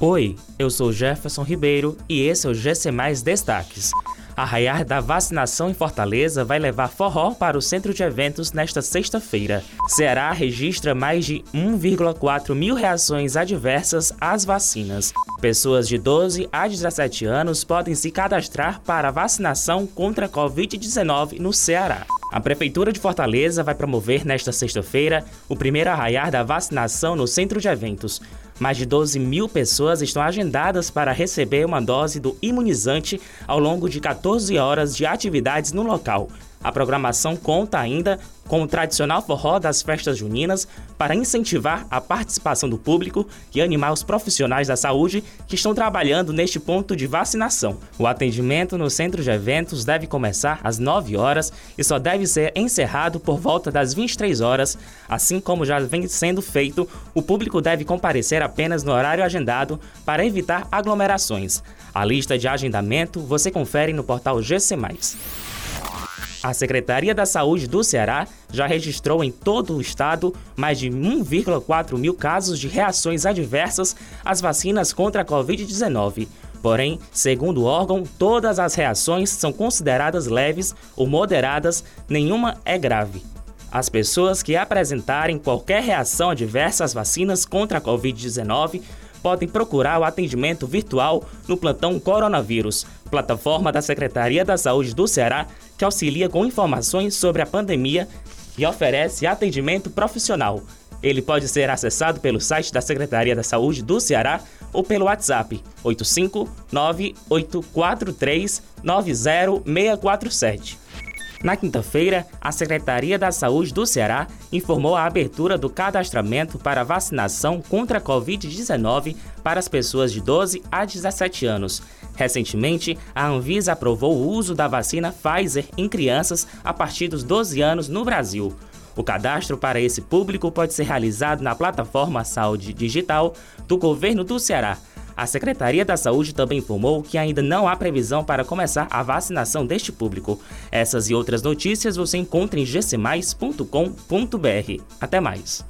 Oi, eu sou Jefferson Ribeiro e esse é o GC Mais Destaques. A raiar da vacinação em Fortaleza vai levar forró para o centro de eventos nesta sexta-feira. Ceará registra mais de 1,4 mil reações adversas às vacinas. Pessoas de 12 a 17 anos podem se cadastrar para vacinação contra a Covid-19 no Ceará. A Prefeitura de Fortaleza vai promover nesta sexta-feira o primeiro arraiar da vacinação no centro de eventos. Mais de 12 mil pessoas estão agendadas para receber uma dose do imunizante ao longo de 14 horas de atividades no local. A programação conta ainda com o tradicional forró das festas juninas para incentivar a participação do público e animar os profissionais da saúde que estão trabalhando neste ponto de vacinação. O atendimento no centro de eventos deve começar às 9 horas e só deve ser encerrado por volta das 23 horas. Assim como já vem sendo feito, o público deve comparecer apenas no horário agendado para evitar aglomerações. A lista de agendamento você confere no portal GC. A Secretaria da Saúde do Ceará já registrou em todo o estado mais de 1,4 mil casos de reações adversas às vacinas contra a Covid-19. Porém, segundo o órgão, todas as reações são consideradas leves ou moderadas, nenhuma é grave. As pessoas que apresentarem qualquer reação adversa às vacinas contra a Covid-19 podem procurar o atendimento virtual no plantão Coronavírus, plataforma da Secretaria da Saúde do Ceará que auxilia com informações sobre a pandemia e oferece atendimento profissional. Ele pode ser acessado pelo site da Secretaria da Saúde do Ceará ou pelo WhatsApp 85984390647. Na quinta-feira, a Secretaria da Saúde do Ceará informou a abertura do cadastramento para vacinação contra a Covid-19 para as pessoas de 12 a 17 anos. Recentemente, a Anvisa aprovou o uso da vacina Pfizer em crianças a partir dos 12 anos no Brasil. O cadastro para esse público pode ser realizado na plataforma Saúde Digital do Governo do Ceará a Secretaria da Saúde também informou que ainda não há previsão para começar a vacinação deste público. Essas e outras notícias você encontra em gcmais.com.br. Até mais.